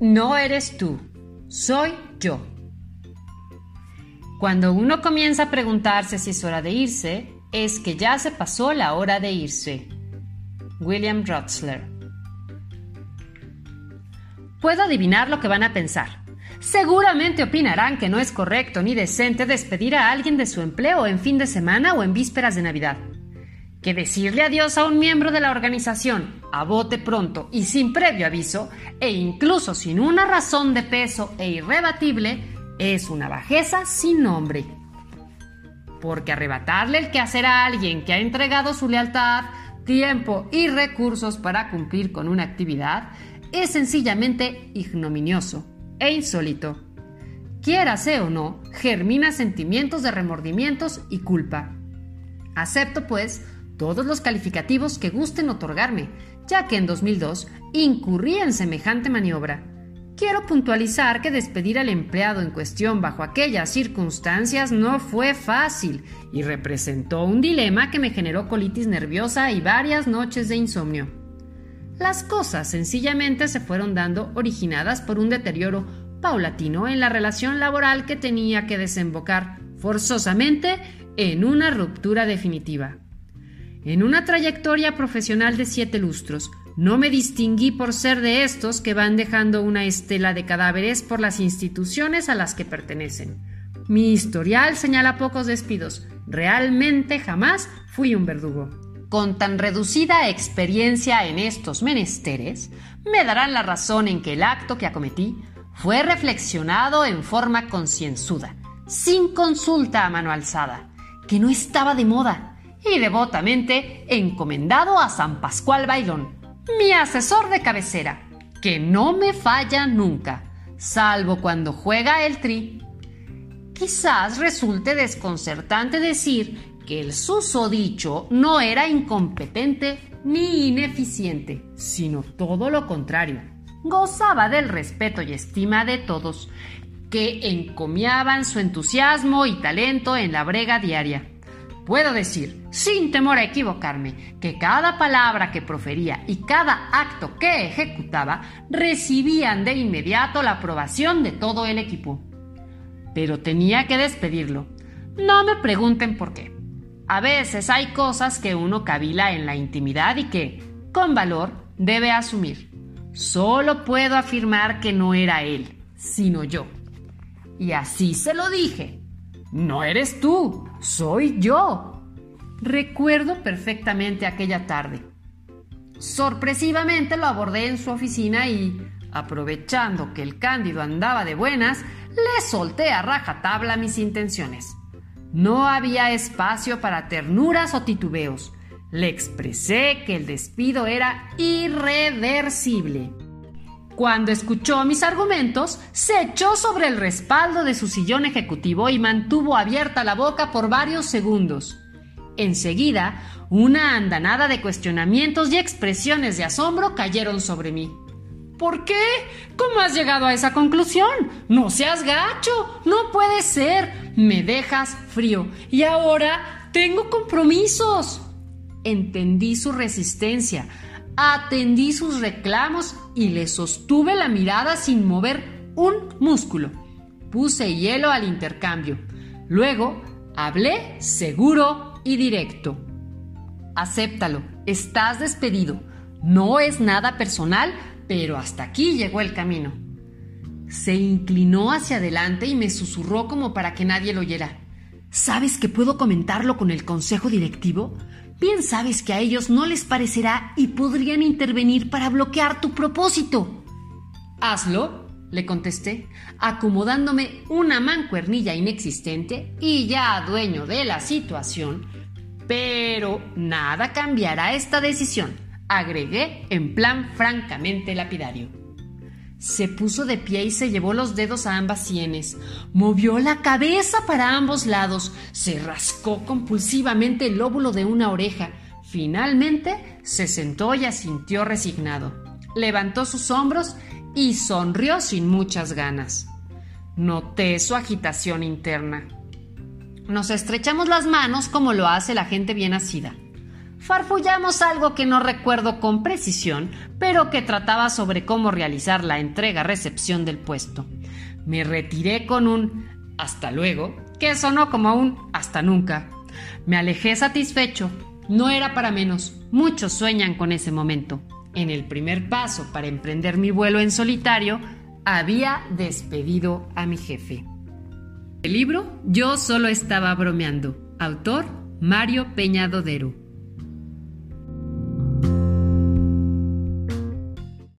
No eres tú, soy yo. Cuando uno comienza a preguntarse si es hora de irse, es que ya se pasó la hora de irse. William Rotzler. Puedo adivinar lo que van a pensar. Seguramente opinarán que no es correcto ni decente despedir a alguien de su empleo en fin de semana o en vísperas de Navidad. Que decirle adiós a un miembro de la organización a bote pronto y sin previo aviso, e incluso sin una razón de peso e irrebatible, es una bajeza sin nombre. Porque arrebatarle el quehacer a alguien que ha entregado su lealtad, tiempo y recursos para cumplir con una actividad es sencillamente ignominioso e insólito. Quiérase o no, germina sentimientos de remordimientos y culpa. Acepto, pues, todos los calificativos que gusten otorgarme, ya que en 2002 incurrí en semejante maniobra. Quiero puntualizar que despedir al empleado en cuestión bajo aquellas circunstancias no fue fácil y representó un dilema que me generó colitis nerviosa y varias noches de insomnio. Las cosas sencillamente se fueron dando originadas por un deterioro paulatino en la relación laboral que tenía que desembocar forzosamente en una ruptura definitiva. En una trayectoria profesional de siete lustros, no me distinguí por ser de estos que van dejando una estela de cadáveres por las instituciones a las que pertenecen. Mi historial señala pocos despidos. Realmente jamás fui un verdugo. Con tan reducida experiencia en estos menesteres, me darán la razón en que el acto que acometí fue reflexionado en forma concienzuda, sin consulta a mano alzada, que no estaba de moda, y devotamente encomendado a San Pascual Bailón, mi asesor de cabecera, que no me falla nunca, salvo cuando juega el tri. Quizás resulte desconcertante decir que el susodicho no era incompetente ni ineficiente, sino todo lo contrario. Gozaba del respeto y estima de todos, que encomiaban su entusiasmo y talento en la brega diaria. Puedo decir, sin temor a equivocarme, que cada palabra que profería y cada acto que ejecutaba recibían de inmediato la aprobación de todo el equipo. Pero tenía que despedirlo. No me pregunten por qué. A veces hay cosas que uno cavila en la intimidad y que, con valor, debe asumir. Solo puedo afirmar que no era él, sino yo. Y así se lo dije. No eres tú, soy yo. Recuerdo perfectamente aquella tarde. Sorpresivamente lo abordé en su oficina y, aprovechando que el cándido andaba de buenas, le solté a rajatabla mis intenciones. No había espacio para ternuras o titubeos. Le expresé que el despido era irreversible. Cuando escuchó mis argumentos, se echó sobre el respaldo de su sillón ejecutivo y mantuvo abierta la boca por varios segundos. Enseguida, una andanada de cuestionamientos y expresiones de asombro cayeron sobre mí. ¿Por qué? ¿Cómo has llegado a esa conclusión? No seas gacho. No puede ser. Me dejas frío. Y ahora tengo compromisos. Entendí su resistencia, atendí sus reclamos y le sostuve la mirada sin mover un músculo. Puse hielo al intercambio. Luego hablé seguro y directo. Acéptalo, estás despedido. No es nada personal, pero hasta aquí llegó el camino. Se inclinó hacia adelante y me susurró como para que nadie lo oyera. ¿Sabes que puedo comentarlo con el consejo directivo? Bien sabes que a ellos no les parecerá y podrían intervenir para bloquear tu propósito. Hazlo, le contesté, acomodándome una mancuernilla inexistente y ya dueño de la situación. Pero nada cambiará esta decisión agregué en plan francamente lapidario. Se puso de pie y se llevó los dedos a ambas sienes, movió la cabeza para ambos lados, se rascó compulsivamente el lóbulo de una oreja, finalmente se sentó y asintió resignado. Levantó sus hombros y sonrió sin muchas ganas. Noté su agitación interna. Nos estrechamos las manos como lo hace la gente bien nacida. Farfullamos algo que no recuerdo con precisión, pero que trataba sobre cómo realizar la entrega-recepción del puesto. Me retiré con un hasta luego, que sonó como un hasta nunca. Me alejé satisfecho. No era para menos. Muchos sueñan con ese momento. En el primer paso para emprender mi vuelo en solitario, había despedido a mi jefe. El libro Yo solo estaba bromeando. Autor Mario Peña Dodero.